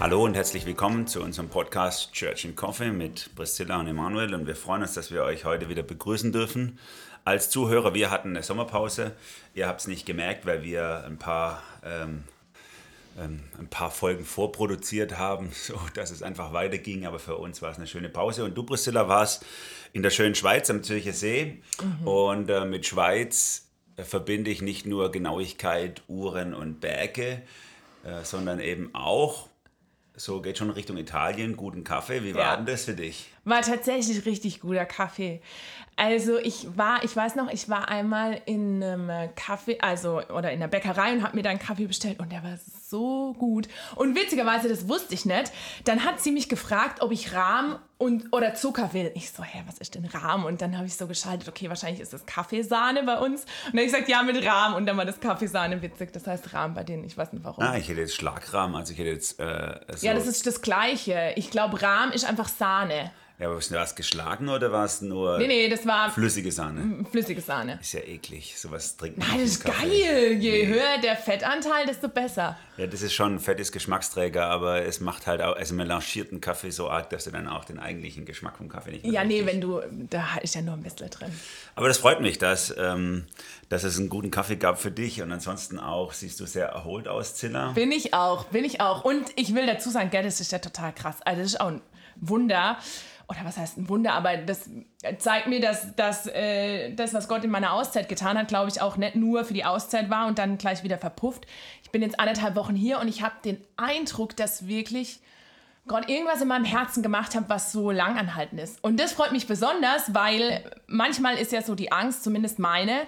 Hallo und herzlich willkommen zu unserem Podcast Church and Coffee mit Priscilla und Emanuel und wir freuen uns, dass wir euch heute wieder begrüßen dürfen. Als Zuhörer, wir hatten eine Sommerpause. Ihr habt es nicht gemerkt, weil wir ein paar, ähm, ähm, ein paar Folgen vorproduziert haben, so dass es einfach weiterging. Aber für uns war es eine schöne Pause. Und du, Priscilla, warst in der schönen Schweiz am Zürcher See. Mhm. Und äh, mit Schweiz äh, verbinde ich nicht nur Genauigkeit, Uhren und Berge, äh, sondern eben auch so geht schon Richtung Italien, guten Kaffee. Wie war ja. denn das für dich? War tatsächlich richtig guter Kaffee. Also ich war, ich weiß noch, ich war einmal in einem Kaffee, also oder in der Bäckerei und habe mir da einen Kaffee bestellt und der war so gut. Und witzigerweise, das wusste ich nicht. Dann hat sie mich gefragt, ob ich Rahm und, oder Zucker will. Ich so, hä, was ist denn Rahm? Und dann habe ich so geschaltet, okay, wahrscheinlich ist das Kaffeesahne bei uns. Und dann habe ich gesagt, ja, mit Rahm. Und dann war das Kaffeesahne witzig. Das heißt Rahm bei denen, ich weiß nicht warum. Ah, ich hätte jetzt Schlagrahm, also ich hätte jetzt. Äh, so ja, das ist das Gleiche. Ich glaube, Rahm ist einfach Sahne. Ja, aber war es geschlagen oder war es nur nee, nee, das war flüssige Sahne? Flüssige Sahne. Ist ja eklig, sowas trinkt man Nein, das ist geil. Je nee. höher der Fettanteil, desto besser. Ja, das ist schon ein fettes Geschmacksträger, aber es macht halt auch, also melanchierten Kaffee so arg, dass du dann auch den eigentlichen Geschmack vom Kaffee nicht mehr Ja, nee, wenn du, da ist ja nur ein bisschen drin. Aber das freut mich, dass, ähm, dass es einen guten Kaffee gab für dich und ansonsten auch siehst du sehr erholt aus, Zilla. Bin ich auch, bin ich auch. Und ich will dazu sagen, gell, das ist ja total krass. Also das ist auch ein Wunder oder was heißt ein Wunder, aber das zeigt mir, dass, dass äh, das, was Gott in meiner Auszeit getan hat, glaube ich, auch nicht nur für die Auszeit war und dann gleich wieder verpufft. Ich bin jetzt anderthalb Wochen hier und ich habe den Eindruck, dass wirklich Gott irgendwas in meinem Herzen gemacht hat, was so langanhaltend ist. Und das freut mich besonders, weil manchmal ist ja so die Angst, zumindest meine,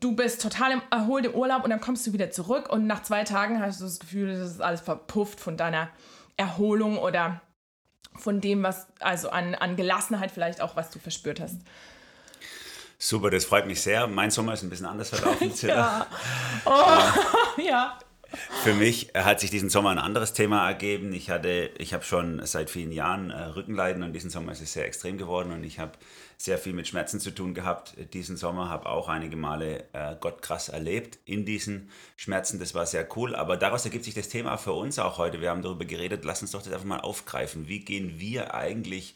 du bist total im erholt im Urlaub und dann kommst du wieder zurück und nach zwei Tagen hast du das Gefühl, das ist alles verpufft von deiner Erholung oder von dem, was, also an, an Gelassenheit vielleicht auch, was du verspürt hast. Super, das freut mich sehr. Mein Sommer ist ein bisschen anders verlaufen. ja. Oh, ja. Für mich hat sich diesen Sommer ein anderes Thema ergeben. Ich hatte, ich habe schon seit vielen Jahren äh, Rückenleiden und diesen Sommer ist es sehr extrem geworden und ich habe sehr viel mit Schmerzen zu tun gehabt diesen Sommer, habe auch einige Male äh, Gott krass erlebt in diesen Schmerzen. Das war sehr cool, aber daraus ergibt sich das Thema für uns auch heute. Wir haben darüber geredet, lass uns doch das einfach mal aufgreifen. Wie gehen wir eigentlich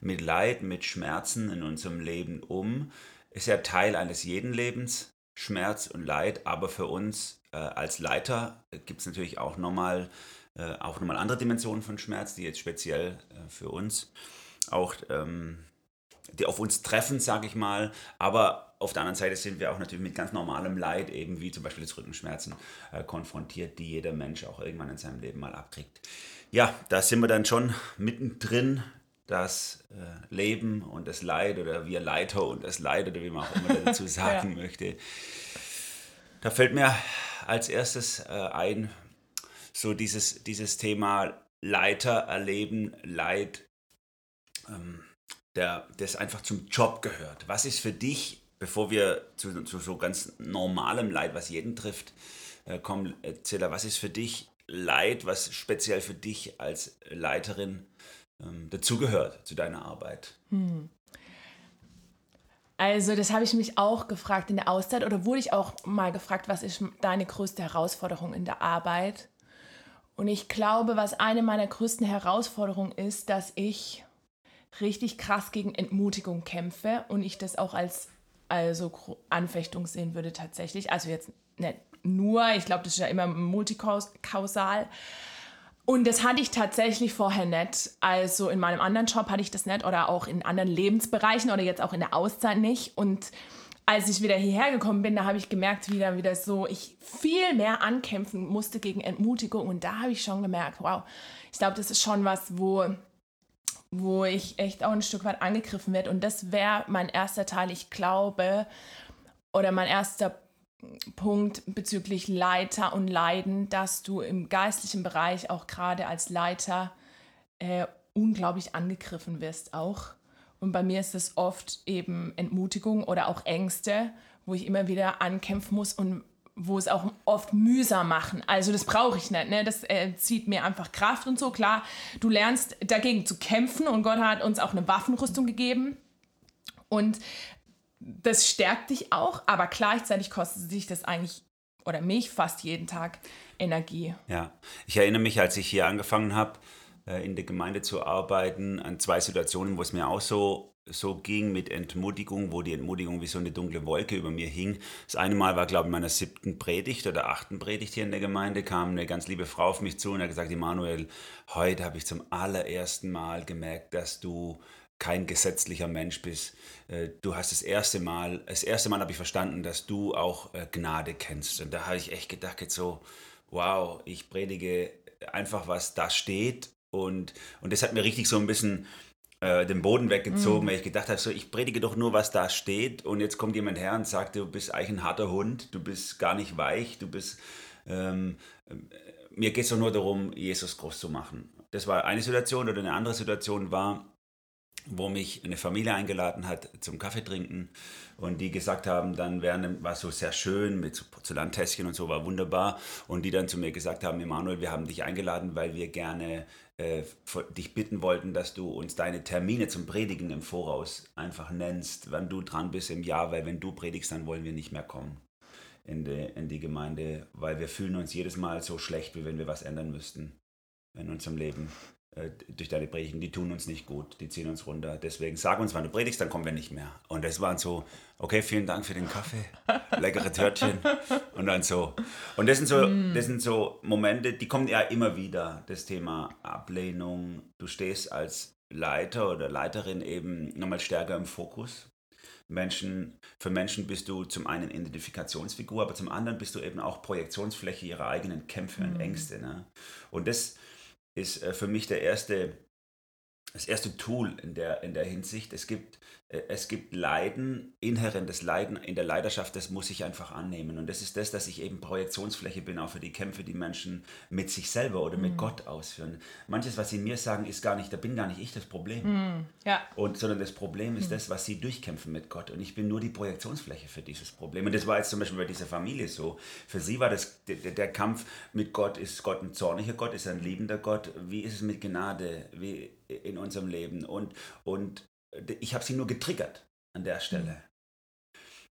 mit Leid, mit Schmerzen in unserem Leben um? Ist ja Teil eines jeden Lebens, Schmerz und Leid, aber für uns äh, als Leiter gibt es natürlich auch nochmal äh, auch andere Dimensionen von Schmerz, die jetzt speziell äh, für uns auch ähm, die auf uns treffen, sage ich mal. Aber auf der anderen Seite sind wir auch natürlich mit ganz normalem Leid, eben wie zum Beispiel das Rückenschmerzen, äh, konfrontiert, die jeder Mensch auch irgendwann in seinem Leben mal abkriegt. Ja, da sind wir dann schon mittendrin, das äh, Leben und das Leid oder wir Leiter und das Leid oder wie man auch immer dazu sagen ja. möchte. Da fällt mir als erstes äh, ein, so dieses, dieses Thema Leiter erleben, Leid. Ähm, der, das einfach zum Job gehört. Was ist für dich, bevor wir zu, zu so ganz normalem Leid, was jeden trifft, äh, kommen, Zilla, was ist für dich Leid, was speziell für dich als Leiterin ähm, dazugehört zu deiner Arbeit? Hm. Also das habe ich mich auch gefragt in der Auszeit oder wurde ich auch mal gefragt, was ist deine größte Herausforderung in der Arbeit? Und ich glaube, was eine meiner größten Herausforderungen ist, dass ich richtig krass gegen Entmutigung kämpfe und ich das auch als also Anfechtung sehen würde tatsächlich. Also jetzt nicht nur, ich glaube, das ist ja immer multikausal. Und das hatte ich tatsächlich vorher nicht. Also in meinem anderen Job hatte ich das nicht oder auch in anderen Lebensbereichen oder jetzt auch in der Auszeit nicht. Und als ich wieder hierher gekommen bin, da habe ich gemerkt, wieder, wieder so, ich viel mehr ankämpfen musste gegen Entmutigung. Und da habe ich schon gemerkt, wow, ich glaube, das ist schon was, wo wo ich echt auch ein Stück weit angegriffen werde. Und das wäre mein erster Teil, ich glaube, oder mein erster Punkt bezüglich Leiter und Leiden, dass du im geistlichen Bereich auch gerade als Leiter äh, unglaublich angegriffen wirst auch. Und bei mir ist es oft eben Entmutigung oder auch Ängste, wo ich immer wieder ankämpfen muss und wo es auch oft mühsam machen. Also das brauche ich nicht. Ne? Das äh, zieht mir einfach Kraft und so. Klar, du lernst dagegen zu kämpfen und Gott hat uns auch eine Waffenrüstung gegeben. Und das stärkt dich auch, aber gleichzeitig kostet sich das eigentlich oder mich fast jeden Tag Energie. Ja, ich erinnere mich, als ich hier angefangen habe, äh, in der Gemeinde zu arbeiten, an zwei Situationen, wo es mir auch so so ging mit Entmutigung, wo die Entmutigung wie so eine dunkle Wolke über mir hing. Das eine Mal war, glaube ich, in meiner siebten Predigt oder achten Predigt hier in der Gemeinde, kam eine ganz liebe Frau auf mich zu und hat gesagt, Emanuel, heute habe ich zum allerersten Mal gemerkt, dass du kein gesetzlicher Mensch bist. Äh, du hast das erste Mal, das erste Mal habe ich verstanden, dass du auch äh, Gnade kennst. Und da habe ich echt gedacht, jetzt so, wow, ich predige einfach, was da steht. Und, und das hat mir richtig so ein bisschen äh, den Boden weggezogen, mhm. weil ich gedacht habe, so, ich predige doch nur, was da steht und jetzt kommt jemand her und sagt, du bist eigentlich ein harter Hund, du bist gar nicht weich, du bist, ähm, äh, mir geht es doch nur darum, Jesus groß zu machen. Das war eine Situation oder eine andere Situation war, wo mich eine Familie eingeladen hat zum Kaffee trinken und die gesagt haben, dann wären, war so sehr schön mit Porzellantässchen und so, war wunderbar und die dann zu mir gesagt haben, Emanuel, wir haben dich eingeladen, weil wir gerne äh, dich bitten wollten, dass du uns deine Termine zum Predigen im Voraus einfach nennst, wann du dran bist im Jahr, weil wenn du predigst, dann wollen wir nicht mehr kommen in die, in die Gemeinde, weil wir fühlen uns jedes Mal so schlecht, wie wenn wir was ändern müssten in unserem Leben. Äh, durch deine Predigten, die tun uns nicht gut, die ziehen uns runter. Deswegen sag uns, wann du predigst, dann kommen wir nicht mehr. Und das waren so, okay, vielen Dank für den Kaffee, leckere Törtchen und dann so. Und das sind so, mm. das sind so Momente, die kommen ja immer wieder, das Thema Ablehnung. Du stehst als Leiter oder Leiterin eben nochmal stärker im Fokus. Menschen, für Menschen bist du zum einen Identifikationsfigur, aber zum anderen bist du eben auch Projektionsfläche ihrer eigenen Kämpfe und mm. Ängste. Ne? Und das ist äh, für mich der erste, das erste Tool in der, in der Hinsicht. Es gibt äh, es gibt Leiden, inhärentes Leiden in der Leidenschaft, das muss ich einfach annehmen. Und das ist das, dass ich eben Projektionsfläche bin, auch für die Kämpfe, die Menschen mit sich selber oder mit mhm. Gott ausführen. Manches, was sie mir sagen, ist gar nicht, da bin gar nicht ich das Problem. Mhm. Ja. Und, sondern das Problem ist mhm. das, was sie durchkämpfen mit Gott. Und ich bin nur die Projektionsfläche für dieses Problem. Und das war jetzt zum Beispiel bei dieser Familie so. Für sie war das, der, der Kampf mit Gott, ist Gott ein zorniger Gott, ist er ein liebender Gott? Wie ist es mit Gnade? Wie in unserem Leben? Und, und ich habe sie nur getriggert an der Stelle.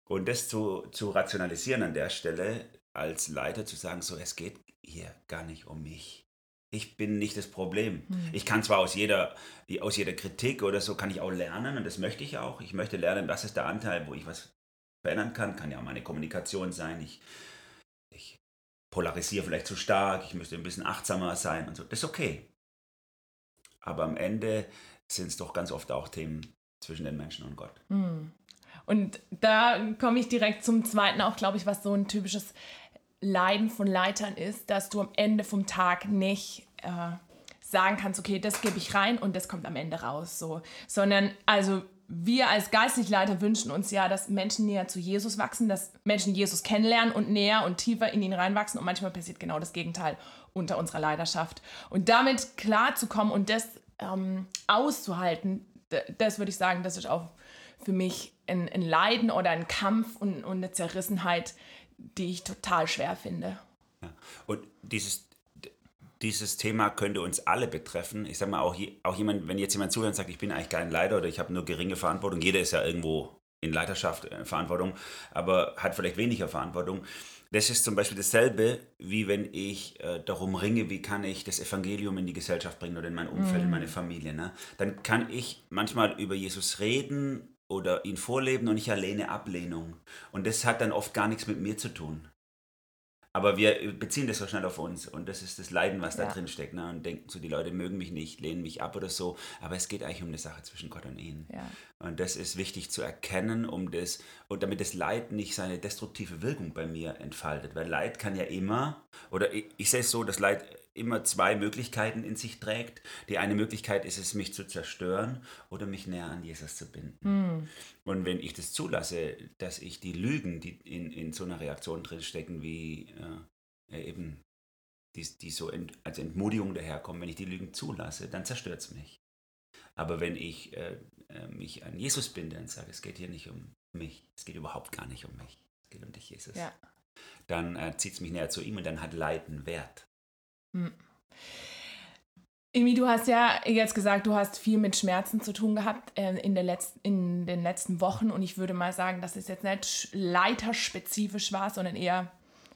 Und das zu, zu rationalisieren an der Stelle, als Leiter zu sagen, so, es geht hier gar nicht um mich. Ich bin nicht das Problem. Mhm. Ich kann zwar aus jeder, aus jeder Kritik oder so, kann ich auch lernen und das möchte ich auch. Ich möchte lernen, was ist der Anteil, wo ich was verändern kann. Kann ja auch meine Kommunikation sein. Ich, ich polarisiere vielleicht zu stark, ich müsste ein bisschen achtsamer sein und so. Das ist okay. Aber am Ende sind es doch ganz oft auch Themen zwischen den Menschen und Gott. Hm. Und da komme ich direkt zum zweiten auch, glaube ich, was so ein typisches Leiden von Leitern ist, dass du am Ende vom Tag nicht äh, sagen kannst, okay, das gebe ich rein und das kommt am Ende raus, so, sondern also wir als geistliche Leiter wünschen uns ja, dass Menschen näher zu Jesus wachsen, dass Menschen Jesus kennenlernen und näher und tiefer in ihn reinwachsen und manchmal passiert genau das Gegenteil unter unserer Leidenschaft. Und damit klarzukommen und das ähm, auszuhalten, das würde ich sagen, das ist auch für mich ein, ein Leiden oder ein Kampf und, und, eine Zerrissenheit, die ich total schwer finde. Ja. Und dieses, dieses Thema könnte uns alle betreffen. Ich sage mal, auch, auch jemand, wenn jetzt jemand zuhört und sagt, ich bin eigentlich kein Leiter oder ich habe nur geringe Verantwortung, jeder ist ja irgendwo in Leiterschaft äh, Verantwortung, aber hat vielleicht weniger Verantwortung. Das ist zum Beispiel dasselbe, wie wenn ich äh, darum ringe, wie kann ich das Evangelium in die Gesellschaft bringen oder in mein Umfeld, mm. in meine Familie. Ne? Dann kann ich manchmal über Jesus reden oder ihn vorleben und ich erlehne Ablehnung. Und das hat dann oft gar nichts mit mir zu tun. Aber wir beziehen das so schnell auf uns und das ist das Leiden, was ja. da drin steckt. Ne? Und denken so, die Leute mögen mich nicht, lehnen mich ab oder so. Aber es geht eigentlich um eine Sache zwischen Gott und ihnen. Ja. Und das ist wichtig zu erkennen, um das, und damit das Leid nicht seine destruktive Wirkung bei mir entfaltet. Weil Leid kann ja immer, oder ich, ich sehe es so, dass Leid immer zwei Möglichkeiten in sich trägt. Die eine Möglichkeit ist es, mich zu zerstören oder mich näher an Jesus zu binden. Mhm. Und wenn ich das zulasse, dass ich die Lügen, die in, in so einer Reaktion drinstecken, wie äh, eben die, die so ent, als Entmutigung daherkommen, wenn ich die Lügen zulasse, dann zerstört es mich. Aber wenn ich äh, äh, mich an Jesus binde und sage, es geht hier nicht um mich, es geht überhaupt gar nicht um mich, es geht um dich, Jesus, Ja. dann äh, zieht es mich näher zu ihm und dann hat Leiden Wert. Hm. Du hast ja jetzt gesagt, du hast viel mit Schmerzen zu tun gehabt äh, in, der Letz in den letzten Wochen und ich würde mal sagen, dass es jetzt nicht sch- leiterspezifisch war, sondern eher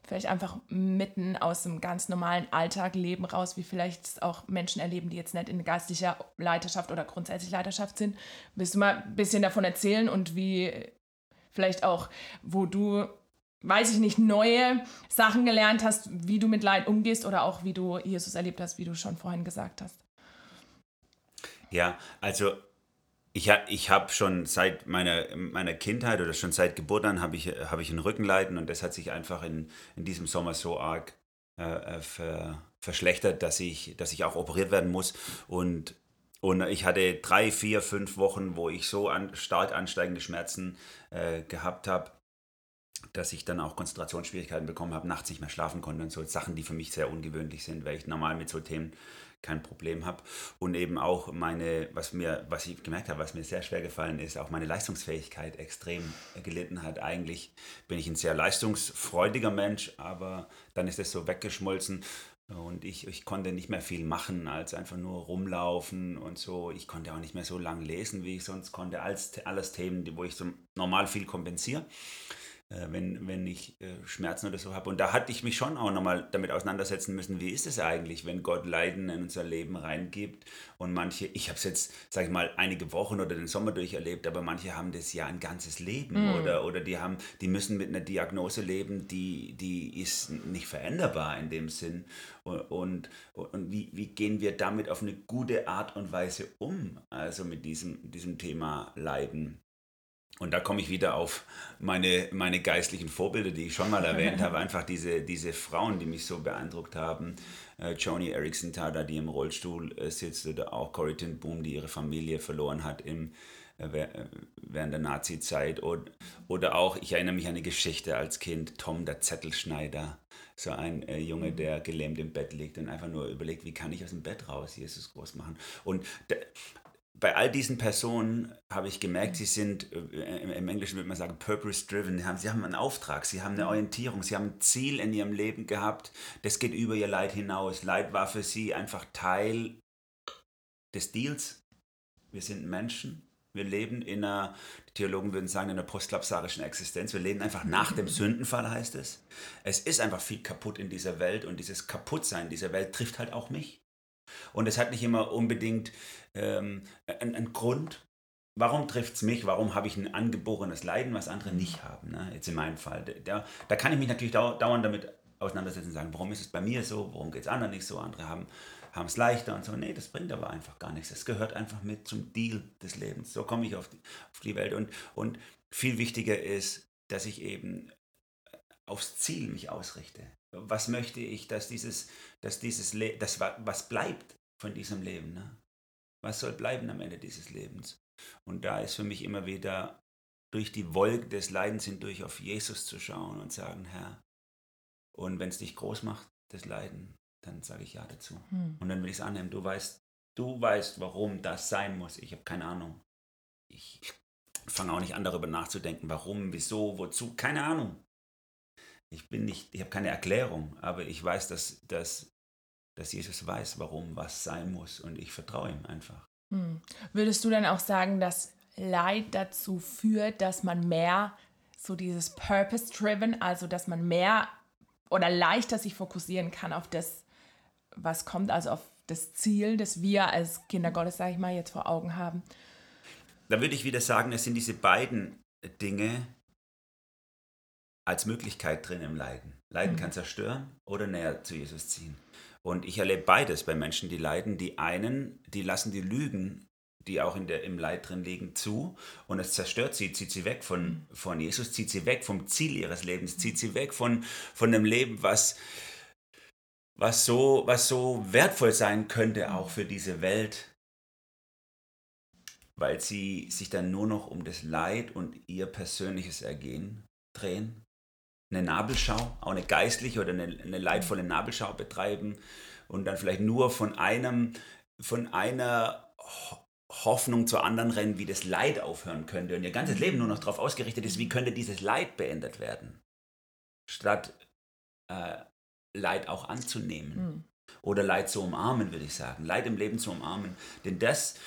vielleicht einfach mitten aus dem ganz normalen Alltag leben raus, wie vielleicht es auch Menschen erleben, die jetzt nicht in geistlicher Leiterschaft oder grundsätzlich Leiterschaft sind. Willst du mal ein bisschen davon erzählen und wie vielleicht auch, wo du, weiß ich nicht, neue Sachen gelernt hast, wie du mit Leid umgehst oder auch wie du Jesus erlebt hast, wie du schon vorhin gesagt hast. Ja, also ich, ich habe schon seit meiner, meiner Kindheit oder schon seit Geburt an habe ich, hab ich ein Rückenleiden und das hat sich einfach in, in diesem Sommer so arg äh, äh, ver, verschlechtert, dass ich, dass ich auch operiert werden muss. Und, und ich hatte drei, vier, fünf Wochen, wo ich so an, stark ansteigende Schmerzen äh, gehabt habe, dass ich dann auch Konzentrationsschwierigkeiten bekommen habe, nachts nicht mehr schlafen konnte und so Sachen, die für mich sehr ungewöhnlich sind, weil ich normal mit so Themen kein Problem habe. Und eben auch meine, was mir, was ich gemerkt habe, was mir sehr schwer gefallen ist, auch meine Leistungsfähigkeit extrem gelitten hat. Eigentlich bin ich ein sehr leistungsfreudiger Mensch, aber dann ist es so weggeschmolzen. Und ich, ich konnte nicht mehr viel machen, als einfach nur rumlaufen und so. Ich konnte auch nicht mehr so lange lesen, wie ich sonst konnte. Alles, alles Themen, wo ich so normal viel kompensiere wenn, wenn ich äh, Schmerzen oder so habe. Und da hatte ich mich schon auch nochmal damit auseinandersetzen müssen, wie ist es eigentlich, wenn Gott Leiden in unser Leben reingibt und manche, ich habe es jetzt, sage ich mal, einige Wochen oder den Sommer durcherlebt, aber manche haben das ja ein ganzes Leben oder, oder die haben, die müssen mit einer Diagnose leben, die, die ist nicht veränderbar in dem Sinn. Und, und, und wie, wie gehen wir damit auf eine gute Art und Weise um, also mit diesem, diesem Thema Leiden? Und da komme ich wieder auf meine, meine geistlichen Vorbilder, die ich schon mal erwähnt habe. Einfach diese, diese Frauen, die mich so beeindruckt haben. Äh, Joni Erickson Tada, die im Rollstuhl äh, sitzt, oder auch Corrie ten Boom, die ihre Familie verloren hat im, äh, äh, während der Nazi-Zeit. Oder, oder auch, ich erinnere mich an eine Geschichte als Kind, Tom der Zettelschneider. So ein äh, Junge, der gelähmt im Bett liegt und einfach nur überlegt, wie kann ich aus dem Bett raus Jesus groß machen. Und bei all diesen Personen habe ich gemerkt, sie sind, äh, im, Englischen würde man sagen, purpose-driven. Sie haben, sie haben einen Auftrag, sie haben eine Orientierung, sie haben ein Ziel in ihrem Leben gehabt, das geht über ihr Leid hinaus. Leid war für sie einfach Teil des Deals. Wir sind Menschen, wir leben in einer, die Theologen würden sagen, in einer postlapsarischen Existenz. Wir leben einfach nach dem Sündenfall, heißt es. Es ist einfach viel kaputt in dieser Welt und dieses Kaputtsein dieser Welt trifft halt auch mich. Und es hat nicht immer unbedingt ähm, einen, einen Grund. Warum trifft es mich? Warum habe ich ein angeborenes Leiden, was andere nicht haben? Ne? Jetzt in meinem Fall. Da, da kann ich mich natürlich dau dauernd damit auseinandersetzen und sagen, warum ist es bei mir so? Warum geht es anderen nicht so? Andere haben haben es leichter und so. Nee, das bringt aber einfach gar nichts. Es gehört einfach mit zum Deal des Lebens. So komme ich auf die, auf die Welt. Und, und viel wichtiger ist, dass ich eben aufs Ziel mich ausrichte. Was möchte ich, dass dieses, dass dieses Le das wa- was bleibt von diesem Leben? Ne? Was soll bleiben am Ende dieses Lebens? Und da ist für mich immer wieder durch die Wolke des Leidens hindurch auf Jesus zu schauen und sagen, Herr, und wenn es dich groß macht, das Leiden, dann sage ich ja dazu. Hm. Und dann will ich es annehmen. Du weißt, du weißt, warum das sein muss. Ich habe keine Ahnung. Ich fange auch nicht an, darüber nachzudenken, warum, wieso, wozu, keine Ahnung. Ich bin nicht, ich habe keine Erklärung, aber ich weiß, dass, dass, dass Jesus weiß, warum was sein muss und ich vertraue ihm einfach. Hm. Würdest du dann auch sagen, dass Leid dazu führt, dass man mehr so dieses Purpose-Driven, also dass man mehr oder leichter sich fokussieren kann auf das, was kommt, also auf das Ziel, das wir als Kinder Gottes, sage ich mal, jetzt vor Augen haben? Da würde ich wieder sagen, es sind diese beiden Dinge als Möglichkeit drin im Leiden. Leiden Mhm. kann zerstören oder näher zu Jesus ziehen. Und ich erlebe beides bei Menschen, die leiden. Die einen, die lassen die Lügen, die auch in der, im Leid drin liegen, zu und es zerstört sie, zieht sie weg von, von Jesus, zieht sie weg vom Ziel ihres Lebens, zieht sie weg von, von dem Leben, was, was, so, was so wertvoll sein könnte, auch für diese Welt, weil sie sich dann nur noch um das Leid und ihr persönliches Ergehen drehen. Eine Nabelschau, auch eine geistliche oder eine, eine leidvolle Nabelschau betreiben und dann vielleicht nur von einem, von einer Hoffnung zu anderen rennen, wie das Leid aufhören könnte und ihr ganzes Leben nur noch darauf ausgerichtet ist, wie könnte dieses Leid beendet werden, statt äh, Leid auch anzunehmen mhm. oder Leid zu umarmen, würde ich sagen, Leid im Leben zu umarmen, denn das,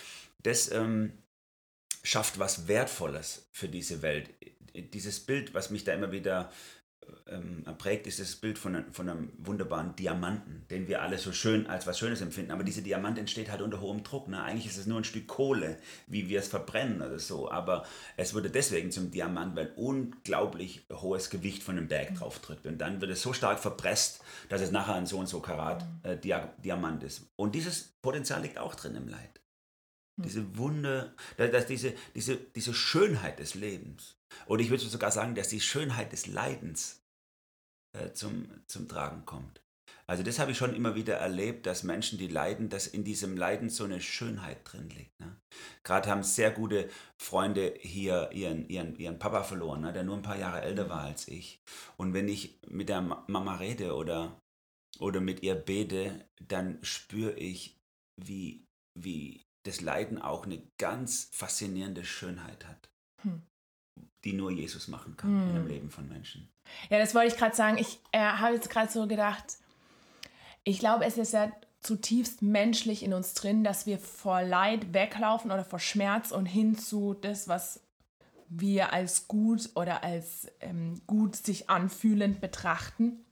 das ähm, schafft was Wertvolles für diese Welt. Dieses Bild, was mich da immer wieder ähm, prägt, ist das Bild von, von einem wunderbaren Diamanten, den wir alle so schön als was Schönes empfinden. Aber dieser Diamant entsteht halt unter hohem Druck. Ne? Eigentlich ist es nur ein Stück Kohle, wie wir es verbrennen oder so. Aber es wurde deswegen zum Diamant, weil unglaublich hohes Gewicht von einem Berg drauf tritt. Und dann wird es so stark verpresst, dass es nachher ein so und so Karat äh, Dia Diamant ist. Und dieses Potenzial liegt auch drin im Leid. Diese Wunder, dass diese, diese, diese Schönheit des Lebens. Oder ich würde sogar sagen, dass die Schönheit des Leidens äh, zum, zum Tragen kommt. Also das habe ich schon immer wieder erlebt, dass Menschen, die leiden, dass in diesem Leiden so eine Schönheit drin liegt. Ne? Gerade haben sehr gute Freunde hier ihren, ihren, ihren Papa verloren, ne? der nur ein paar Jahre älter war als ich. Und wenn ich mit der Mama rede oder, oder mit ihr bete, dann spüre ich, wie, wie das Leiden auch eine ganz faszinierende Schönheit hat. Hm die nur Jesus machen kann hm. in dem Leben von Menschen. Ja, das wollte ich gerade sagen. Ich äh, habe jetzt gerade so gedacht, ich glaube, es ist ja zutiefst menschlich in uns drin, dass wir vor Leid weglaufen oder vor Schmerz und hin zu das, was wir als gut oder als ähm, gut sich anfühlend betrachten.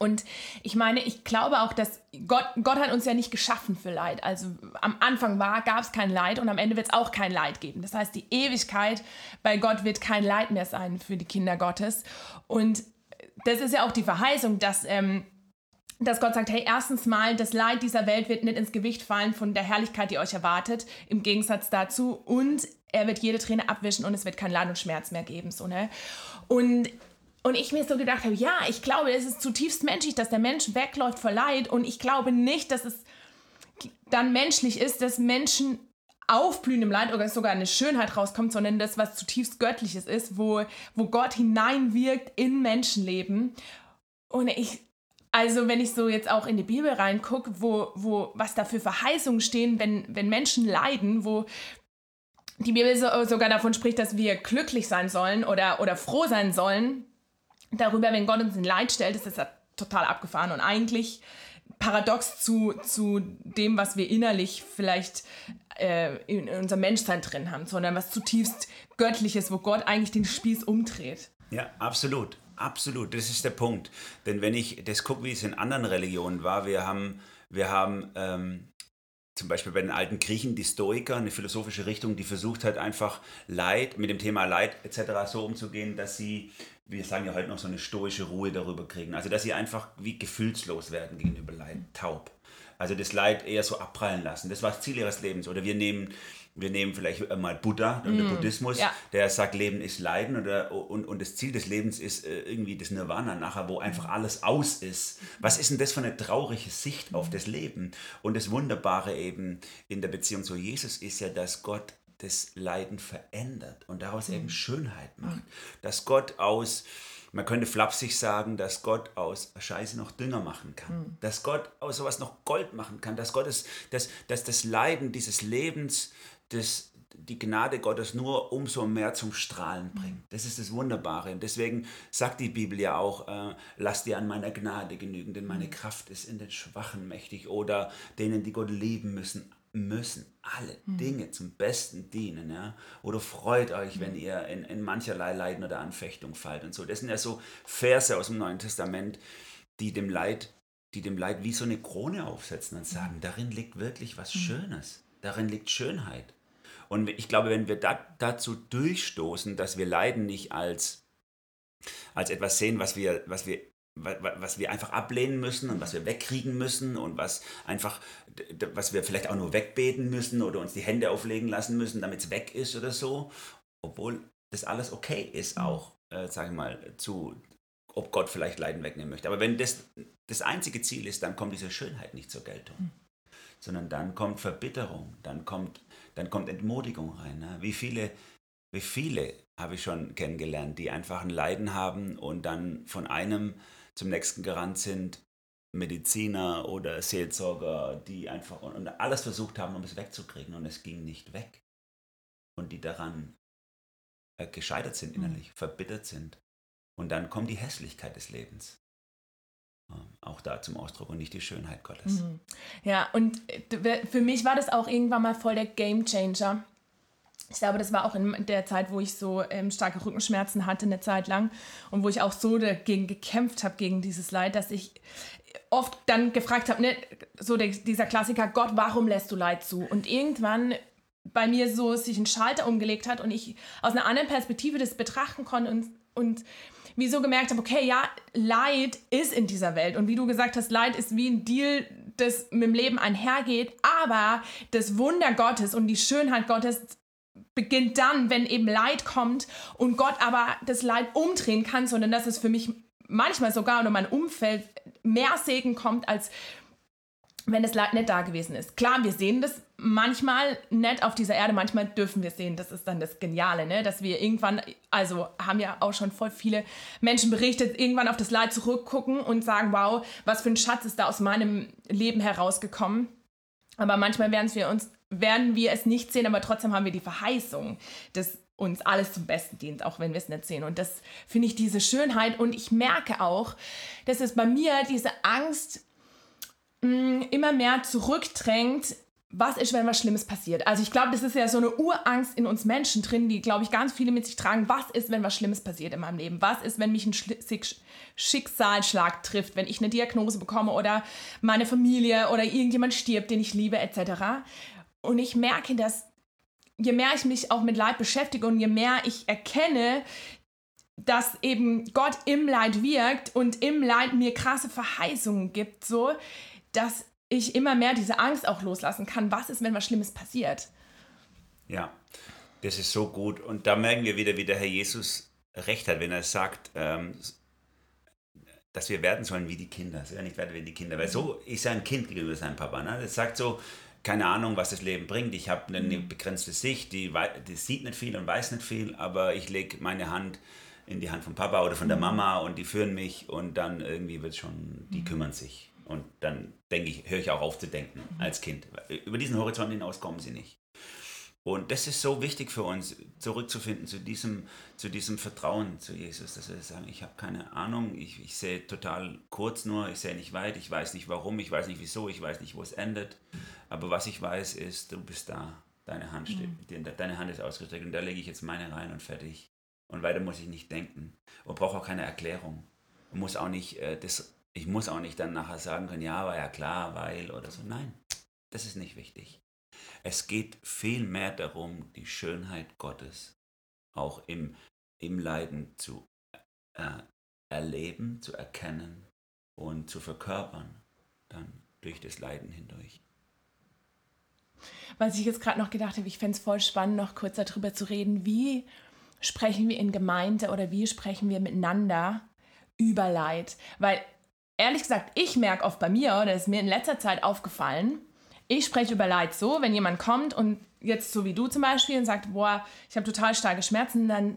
Und ich meine, ich glaube auch, dass Gott, Gott hat uns ja nicht geschaffen für Leid. Also am Anfang war, gab es kein Leid und am Ende wird es auch kein Leid geben. Das heißt, die Ewigkeit bei Gott wird kein Leid mehr sein für die Kinder Gottes. Und das ist ja auch die Verheißung, dass, ähm, dass Gott sagt, hey, erstens mal, das Leid dieser Welt wird nicht ins Gewicht fallen von der Herrlichkeit, die euch erwartet, im Gegensatz dazu. Und er wird jede Träne abwischen und es wird kein Leid und Schmerz mehr geben. So, ne? Und und ich mir so gedacht habe, ja, ich glaube, es ist zutiefst menschlich, dass der Mensch wegläuft vor Leid. Und ich glaube nicht, dass es dann menschlich ist, dass Menschen aufblühen im Leid oder sogar eine Schönheit rauskommt, sondern das, was zutiefst Göttliches ist, wo, wo Gott hineinwirkt in Menschenleben. Und ich, also wenn ich so jetzt auch in die Bibel reingucke, wo, wo, was da für Verheißungen stehen, wenn, wenn Menschen leiden, wo die Bibel so, sogar davon spricht, dass wir glücklich sein sollen oder, oder froh sein sollen, darüber, wenn Gott uns in Leid stellt, ist das ja total abgefahren und eigentlich paradox zu, zu dem, was wir innerlich vielleicht äh, in unserem Menschsein drin haben, sondern was zutiefst Göttliches, wo Gott eigentlich den Spieß umdreht. Ja, absolut. Absolut, das ist der Punkt. Denn wenn ich das gucke, wie es in anderen Religionen war, wir haben, wir haben ähm, zum Beispiel bei den alten Griechen die Stoiker, eine philosophische Richtung, die versucht hat, einfach Leid, mit dem Thema Leid etc. so umzugehen, dass sie wir sagen ja heute noch so eine stoische Ruhe darüber kriegen. Also dass sie einfach wie gefühlslos werden gegenüber Leid, taub. Also das Leid eher so abprallen lassen. Das war das Ziel ihres Lebens. Oder wir nehmen, wir nehmen vielleicht mal Buddha, mm, der Buddhismus, ja. der sagt, Leben ist Leiden oder, und, und das Ziel des Lebens ist äh, irgendwie das Nirvana nachher, wo einfach alles aus ist. Was ist denn das für eine traurige Sicht auf das Leben? Und das Wunderbare eben in der Beziehung zu Jesus ist ja, dass Gott das Leiden verändert und daraus mhm. eben Schönheit macht. Mhm. Dass Gott aus, man könnte flapsig sagen, dass Gott aus Scheiße noch Dünger machen kann. Mhm. Dass Gott aus sowas noch Gold machen kann. Dass, Gott es, dass, dass das Leiden dieses Lebens, das, die Gnade Gottes nur umso mehr zum Strahlen bringt. Mhm. Das ist das Wunderbare. Und deswegen sagt die Bibel ja auch, äh, lass dir an meiner Gnade genügen, denn meine mhm. Kraft ist in den Schwachen mächtig. Oder denen, die Gott lieben müssen, müssen alle mhm. Dinge zum Besten dienen. Ja? Oder freut euch, mhm. wenn ihr in, in mancherlei Leiden oder Anfechtung fallt und so. Das sind ja so Verse aus dem Neuen Testament, die dem Leid, die dem Leid wie so eine Krone aufsetzen und sagen, mhm. darin liegt wirklich was mhm. Schönes. Darin liegt Schönheit. Und ich glaube, wenn wir da, dazu durchstoßen, dass wir Leiden nicht als, als etwas sehen, was wir, was wir was wir einfach ablehnen müssen und was wir wegkriegen müssen und was einfach, was wir vielleicht auch nur wegbeten müssen oder uns die Hände auflegen lassen müssen, damit es weg ist oder so. Obwohl das alles okay ist mhm. auch, äh, sage ich mal, zu, ob Gott vielleicht Leiden wegnehmen möchte. Aber wenn das das einzige Ziel ist, dann kommt diese Schönheit nicht zur Geltung. Mhm. Sondern dann kommt Verbitterung, dann kommt, dann kommt Entmutigung rein. Ne? Wie viele, wie viele habe ich schon kennengelernt, die einfach ein Leiden haben und dann von einem zum nächsten gerannt sind Mediziner oder Seelsorger, die einfach und alles versucht haben, um es wegzukriegen und es ging nicht weg. Und die daran äh, gescheitert sind innerlich, mhm. verbittert sind. Und dann kommt die Hässlichkeit des Lebens auch da zum Ausdruck und nicht die Schönheit Gottes. Mhm. Ja, und äh, für mich war das auch irgendwann mal voll der Game Changer. Ich glaube, das war auch in der Zeit, wo ich so ähm, starke Rückenschmerzen hatte, eine Zeit lang und wo ich auch so dagegen gekämpft habe, gegen dieses Leid, dass ich oft dann gefragt habe, ne, so der, dieser Klassiker, Gott, warum lässt du Leid zu? Und irgendwann bei mir so sich ein Schalter umgelegt hat und ich aus einer anderen Perspektive das betrachten konnte und, und wie so gemerkt habe, okay, ja, Leid ist in dieser Welt. Und wie du gesagt hast, Leid ist wie ein Deal, das mit dem Leben einhergeht. Aber das Wunder Gottes und die Schönheit Gottes beginnt dann, wenn eben Leid kommt und Gott aber das Leid umdrehen kann, sondern dass es für mich manchmal sogar in mein Umfeld mehr Segen kommt, als wenn das Leid nicht da gewesen ist. Klar, wir sehen das manchmal nicht auf dieser Erde, manchmal dürfen wir sehen. Das ist dann das Geniale, ne? dass wir irgendwann, also haben ja auch schon voll viele Menschen berichtet, irgendwann auf das Leid zurückgucken und sagen, wow, was für ein Schatz ist da aus meinem Leben herausgekommen. Aber manchmal werden wir uns, werden wir es nicht sehen, aber trotzdem haben wir die Verheißung, dass uns alles zum Besten dient, auch wenn wir es nicht sehen. Und das finde ich diese Schönheit. Und ich merke auch, dass es bei mir diese Angst mh, immer mehr zurückdrängt, was ist, wenn was Schlimmes passiert? Also ich glaube, das ist ja so eine Urangst in uns Menschen drin, die, glaube ich, ganz viele mit sich tragen. Was ist, wenn was Schlimmes passiert in meinem Leben? Was ist, wenn mich ein Schicksalsschlag trifft, wenn ich eine Diagnose bekomme oder meine Familie oder irgendjemand stirbt, den ich liebe, etc. Und ich merke, dass je mehr ich mich auch mit Leid beschäftige und je mehr ich erkenne, dass eben Gott im Leid wirkt und im Leid mir krasse Verheißungen gibt, so, dass ich immer mehr diese Angst auch loslassen kann. Was ist, wenn was Schlimmes passiert? Ja, das ist so gut. Und da merken wir wieder, wie der Herr Jesus recht hat, wenn er sagt, ähm, dass wir werden sollen wie die Kinder. Ja, nicht werden wie die Kinder. Weil so ist er ein Kind gegenüber seinem Papa. Ne? Das sagt so, keine Ahnung, was das Leben bringt. Ich habe eine mhm. begrenzte Sicht, die, die, sieht nicht viel und weiß nicht viel, aber ich lege meine Hand in die Hand von Papa oder von der mhm. Mama und die führen mich und dann irgendwie wird schon, die mhm. kümmern sich. Und dann denke ich, höre ich auch auf zu denken mhm. als Kind. Über diesen Horizont hinaus kommen sie nicht. Und das ist so wichtig für uns, zurückzufinden zu diesem, zu diesem Vertrauen zu Jesus, dass wir sagen, ich habe keine Ahnung, ich, ich sehe total kurz nur, ich sehe nicht weit, ich weiß nicht warum, ich weiß nicht wieso, ich weiß nicht, wo es endet. Aber was ich weiß, ist, du bist da, deine Hand steht, mhm. deine Hand ist ausgestreckt und da lege ich jetzt meine rein und fertig. Und weiter muss ich nicht denken und brauche auch keine Erklärung. Und muss auch nicht äh, das ich muss auch nicht dann nachher sagen können, ja, war ja klar, weil oder so. Nein, das ist nicht wichtig. Es geht vielmehr darum, die Schönheit Gottes auch im, im Leiden zu äh, erleben, zu erkennen und zu verkörpern, dann durch das Leiden hindurch. Was ich jetzt gerade noch gedacht habe, ich fände es voll spannend, noch kurz darüber zu reden, wie sprechen wir in Gemeinde oder wie sprechen wir miteinander über Leid. Weil ehrlich gesagt, ich merke oft bei mir, oder ist mir in letzter Zeit aufgefallen, ich spreche über Leid so, wenn jemand kommt und jetzt so wie du zum Beispiel und sagt, boah, ich habe total starke Schmerzen, dann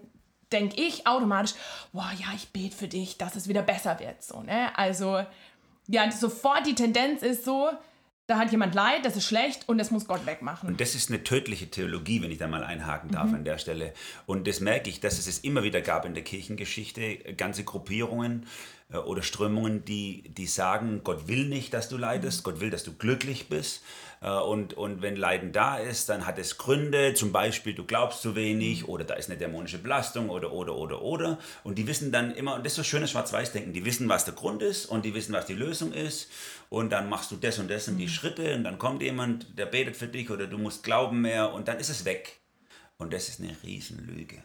denke ich automatisch, boah, ja, ich bete für dich, dass es wieder besser wird. So, ne? Also, ja, sofort die Tendenz ist so, da hat jemand Leid, das ist schlecht und das muss Gott wegmachen. Und das ist eine tödliche Theologie, wenn ich da mal einhaken darf mhm. an der Stelle. Und das merke ich, dass es es immer wieder gab in der Kirchengeschichte, ganze Gruppierungen, oder Strömungen, die, die sagen, Gott will nicht, dass du leidest, Gott will, dass du glücklich bist. Äh, und, und wenn Leiden da ist, dann hat es Gründe, zum Beispiel du glaubst zu wenig oder da ist eine dämonische Belastung oder, oder, oder, oder. Und die wissen dann immer, und das ist so schönes Schwarz-Weiß-Denken, die wissen, was der Grund ist und die wissen, was die Lösung ist. Und dann machst du das und das und die mhm. Schritte und dann kommt jemand, der betet für dich oder du musst glauben mehr und dann ist es weg. Und das ist eine Riesenlüge.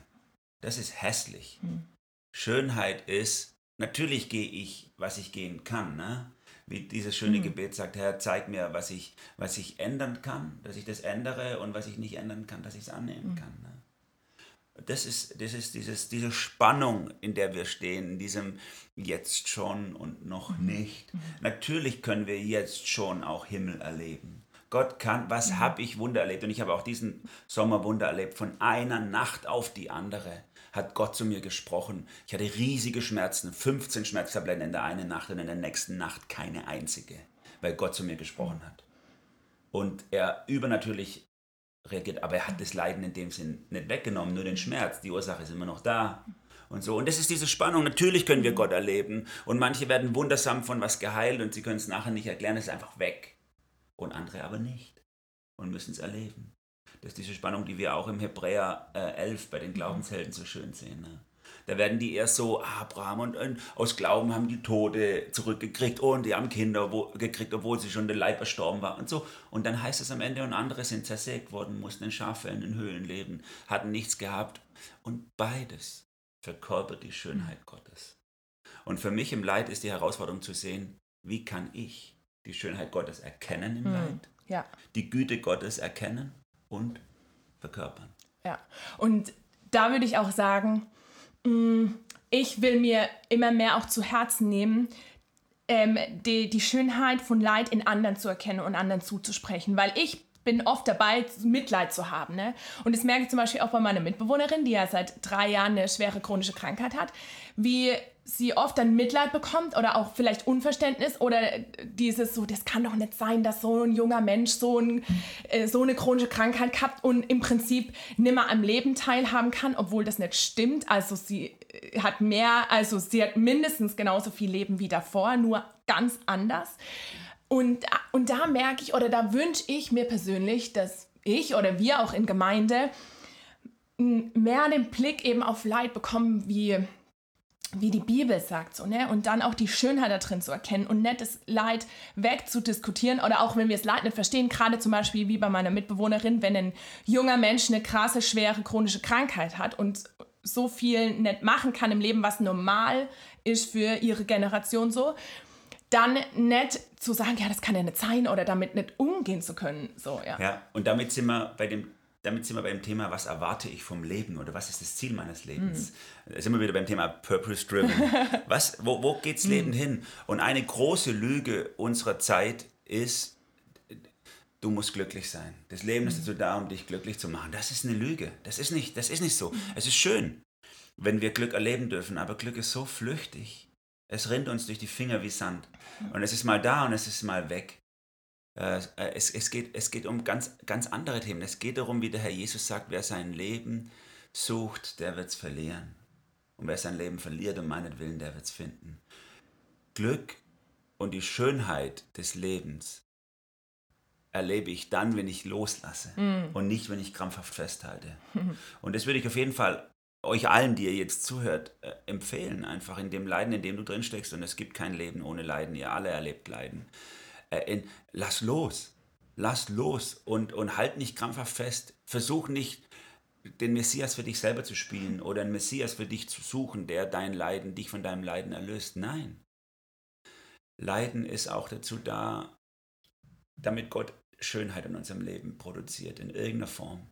Das ist hässlich. Mhm. Schönheit ist, natürlich gehe ich, was ich gehen kann. Ne? Wie dieses schöne mhm. Gebet sagt, Herr, zeig mir, was ich, was ich ändern kann, dass ich das ändere und was ich nicht ändern kann, dass ich es annehmen mhm. kann. Ne? Das ist, das ist dieses, diese Spannung, in der wir stehen, in diesem jetzt schon und noch mhm. nicht. Mhm. Natürlich können wir jetzt schon auch Himmel erleben. Gott kann, was mhm. habe ich Wunder erlebt? Und ich habe auch diesen Sommer Wunder erlebt. Von einer Nacht auf die andere hat Gott zu mir gesprochen. Ich hatte riesige Schmerzen, 15 Schmerztabletten in der einen Nacht und in der nächsten Nacht keine einzige, weil Gott zu mir gesprochen hat. Und er übernatürlich reagiert, aber er hat das Leiden in dem Sinn nicht weggenommen, nur den Schmerz. Die Ursache ist immer noch da und so. Und das ist diese Spannung. Natürlich können wir Gott erleben und manche werden wundersam von was geheilt und sie können es nachher nicht erklären, es ist einfach weg. Und andere aber nicht und müssen es erleben. Das ist diese Spannung, die wir auch im Hebräer äh, 11 bei den Glaubenshelden so schön sehen. Ne? Da werden die erst so, Abraham und, und, aus Glauben haben die Tode zurückgekriegt und die haben Kinder wo, gekriegt, obwohl sie schon der Leib erstorben war und so. Und dann heißt es am Ende, und andere sind zersägt worden, mussten in Schaffällen, in Höhlen leben, hatten nichts gehabt. Und beides verkörpert die Schönheit Gottes. Und für mich im Leid ist die Herausforderung zu sehen, wie kann ich die Schönheit Gottes erkennen im hm, Leid, ja. die Güte Gottes erkennen und verkörpern. Ja, und da würde ich auch sagen, mm, ich will mir immer mehr auch zu Herzen nehmen, ähm, die, die Schönheit von Leid in anderen zu erkennen und anderen zuzusprechen, weil ich bin oft dabei, Mitleid zu haben. Ne? Und das merke ich zum Beispiel auch bei meiner Mitbewohnerin, die ja seit drei Jahren eine schwere chronische Krankheit hat, wie sie oft dann Mitleid bekommt oder auch vielleicht Unverständnis oder dieses so, das kann doch nicht sein, dass so ein junger Mensch so, ein, äh, so eine chronische Krankheit hat und im Prinzip nimmer am Leben teilhaben kann, obwohl das nicht stimmt. Also sie äh, hat mehr, also sie hat mindestens genauso viel Leben wie davor, nur ganz anders. Und, und da merke ich oder da wünsche ich mir persönlich, dass ich oder wir auch in Gemeinde mehr den Blick eben auf Leid bekommen, wie, wie die Bibel sagt, so, ne? Und dann auch die Schönheit da drin zu erkennen und das Leid wegzudiskutieren oder auch wenn wir das Leid nicht verstehen, gerade zum Beispiel wie bei meiner Mitbewohnerin, wenn ein junger Mensch eine krasse, schwere chronische Krankheit hat und so viel nicht machen kann im Leben, was normal ist für ihre Generation so, dann nicht zu sagen, ja, das kann ja nicht sein oder damit nicht umgehen zu können. So, ja. ja, und damit sind wir bei dem damit sind wir beim Thema, was erwarte ich vom Leben oder was ist das Ziel meines Lebens? Mhm. Da sind wir wieder beim Thema Purpose Driven. Was, wo, wo geht's mhm. Leben hin? Und eine große Lüge unserer Zeit ist, du musst glücklich sein. Das Leben ist mhm. dazu da, um dich glücklich zu machen. Das ist eine Lüge. Das ist nicht, das ist nicht so. Mhm. Es ist schön, wenn wir Glück erleben dürfen, aber Glück ist so flüchtig. Es rinnt uns durch die Finger wie Sand. Und es ist mal da und es ist mal weg. Äh, es, es, geht, es geht um ganz, ganz andere Themen. Es geht darum, wie der Herr Jesus sagt, wer sein Leben sucht, der wird es verlieren. Und wer sein Leben verliert um meinetwillen, der wird es finden. Glück und die Schönheit des Lebens erlebe ich dann, wenn ich loslasse mm. und nicht, wenn ich krampfhaft festhalte. und das würde ich auf jeden Fall euch allen, die ihr jetzt zuhört, äh, empfehlen, einfach in dem Leiden, in dem du drin steckst. Und es gibt kein Leben ohne Leiden. Ihr alle erlebt Leiden. Äh, in, lass los. Lass los und, und halt nicht krampfhaft fest. Versuch nicht, den Messias für dich selber zu spielen oder einen Messias für dich zu suchen, der dein Leiden, dich von deinem Leiden erlöst. Nein. Leiden ist auch dazu da, damit Gott Schönheit in unserem Leben produziert, in irgendeiner Form.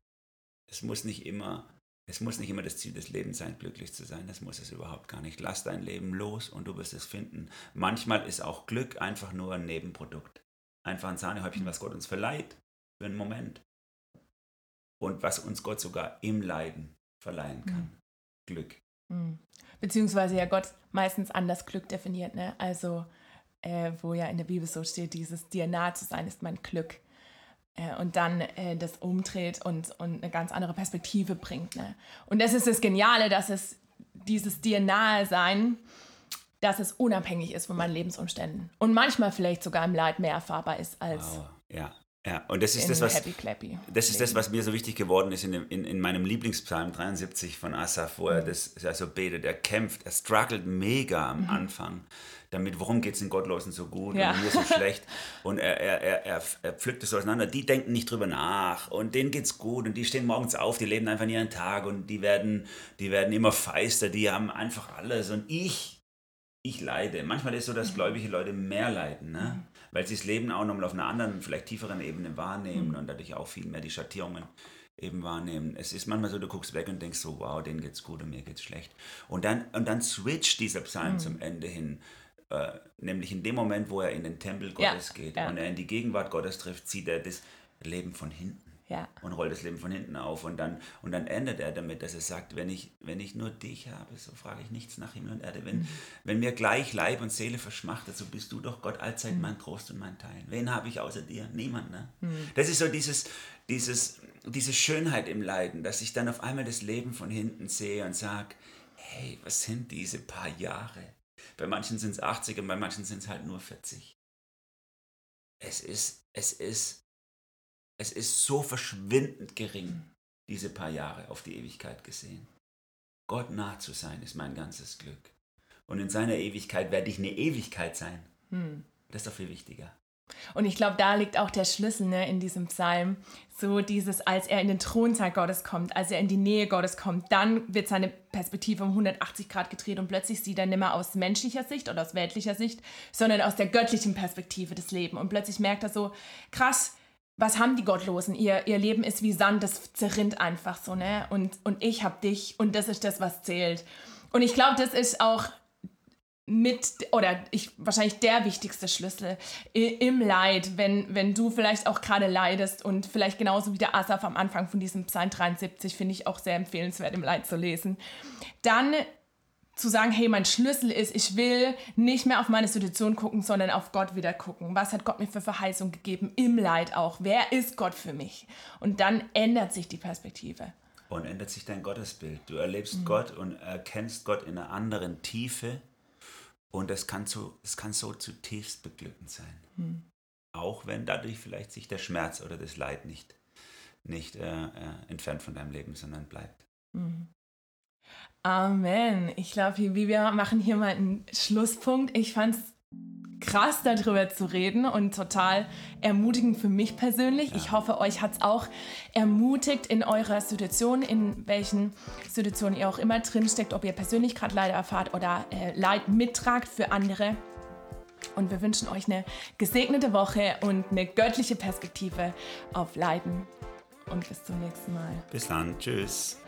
Es muss nicht immer es muss nicht immer das Ziel des Lebens sein, glücklich zu sein. Das muss es überhaupt gar nicht. Lass dein Leben los und du wirst es finden. Manchmal ist auch Glück einfach nur ein Nebenprodukt. Einfach ein Sahnehäubchen, was Gott uns verleiht für einen Moment. Und was uns Gott sogar im Leiden verleihen kann. Mhm. Glück. Mhm. Beziehungsweise ja Gott meistens anders Glück definiert. Ne? Also, äh, wo ja in der Bibel so steht, dieses dir nahe zu sein ist mein Glück äh, und dann äh, das umdreht und, und eine ganz andere Perspektive bringt. Ne? Und das ist das Geniale, dass es dieses dir nahe sein, dass es unabhängig ist von meinen Lebensumständen und manchmal vielleicht sogar im Leid mehr erfahrbar ist als wow. ja. Ja, und das ist das, was das ist das, was mir so wichtig geworden ist in, dem, in, in meinem Lieblingspsalm 73 von Asaf, wo er mhm. das also betet. Er kämpft, er struggelt mega am mhm. Anfang damit, warum geht es den Gottlosen so gut ja. und mir so schlecht. Und er, er, er, er, pflückt es auseinander. Die denken nicht drüber nach und denen geht es gut und die stehen morgens auf, die leben einfach ihren Tag und die werden, die werden immer feister, die haben einfach alles. Und ich, ich leide. Manchmal ist es so, dass mhm. gläubige Leute mehr leiden, ne? Mhm. weil sie das Leben auch nochmal auf einer anderen, vielleicht tieferen Ebene wahrnehmen mhm. und dadurch auch viel mehr die Schattierungen eben wahrnehmen. Es ist manchmal so, du guckst weg und denkst so, wow, denen geht's gut und mir geht's schlecht. Und dann, und dann switcht dieser Psalm mhm. zum Ende hin äh, nämlich in dem Moment, wo er in den Tempel Gottes ja, geht ja. und er in die Gegenwart Gottes trifft, zieht er das Leben von hinten ja. und rollt das Leben von hinten auf. Und dann, und dann endet er damit, dass er sagt, wenn ich, wenn ich nur dich habe, so frage ich nichts nach Himmel und Erde. Wenn, mhm. wenn mir gleich Leib und Seele verschmachtet, so bist du doch Gott allzeit mhm. mein Trost und mein Teil. Wen habe ich außer dir? Niemand. Ne? Mhm. Das ist so dieses, dieses, diese Schönheit im Leiden, dass ich dann auf einmal das Leben von hinten sehe und sage, hey, was sind diese paar Jahre? Bei manchen sind es 80 und bei manchen sind es halt nur 40. Es ist, es ist es ist so verschwindend gering, diese paar Jahre auf die Ewigkeit gesehen. Gott nah zu sein ist mein ganzes Glück. Und in seiner Ewigkeit werde ich eine Ewigkeit sein. Hm. Das ist doch viel wichtiger. Und ich glaube, da liegt auch der Schlüssel ne, in diesem Psalm. So dieses, als er in den Thronsaal Gottes kommt, als er in die Nähe Gottes kommt, dann wird seine Perspektive um 180 Grad gedreht und plötzlich sieht er nicht mehr aus menschlicher Sicht oder aus weltlicher Sicht, sondern aus der göttlichen Perspektive des Lebens. Und plötzlich merkt er so, krass, was haben die Gottlosen? Ihr, ihr Leben ist wie Sand, das zerrinnt einfach so, ne? Und, und ich hab dich und das ist das, was zählt. Und ich glaube, das ist auch mit, oder ich, wahrscheinlich der wichtigste Schlüssel im Leid, wenn, wenn du vielleicht auch gerade leidest und vielleicht genauso wie der Asaf am Anfang von diesem Psalm 73, finde ich auch sehr empfehlenswert im Leid zu lesen, dann zu sagen, hey, mein Schlüssel ist, ich will nicht mehr auf meine Situation gucken, sondern auf Gott wieder gucken. Was hat Gott mir für Verheißung gegeben im Leid auch? Wer ist Gott für mich? Und dann ändert sich die Perspektive. Und ändert sich dein Gottesbild. Du erlebst mhm. Gott und erkennst Gott in einer anderen Tiefe. Und es kann so, es kann so zutiefst beglückend sein. Mhm. Auch wenn dadurch vielleicht sich der Schmerz oder das Leid nicht, nicht äh, äh, entfernt von deinem Leben, sondern bleibt. Mhm. Amen. Ich glaube, wir machen hier mal einen Schlusspunkt. Ich fand es krass, darüber zu reden und total ermutigend für mich persönlich. Ja. Ich hoffe, euch hat es auch ermutigt in eurer Situation, in welchen Situationen ihr auch immer drinsteckt, ob ihr persönlich gerade Leid erfahrt oder äh, Leid mittragt für andere. Und wir wünschen euch eine gesegnete Woche und eine göttliche Perspektive auf Leiden. Und bis zum nächsten Mal. Bis dann. Tschüss.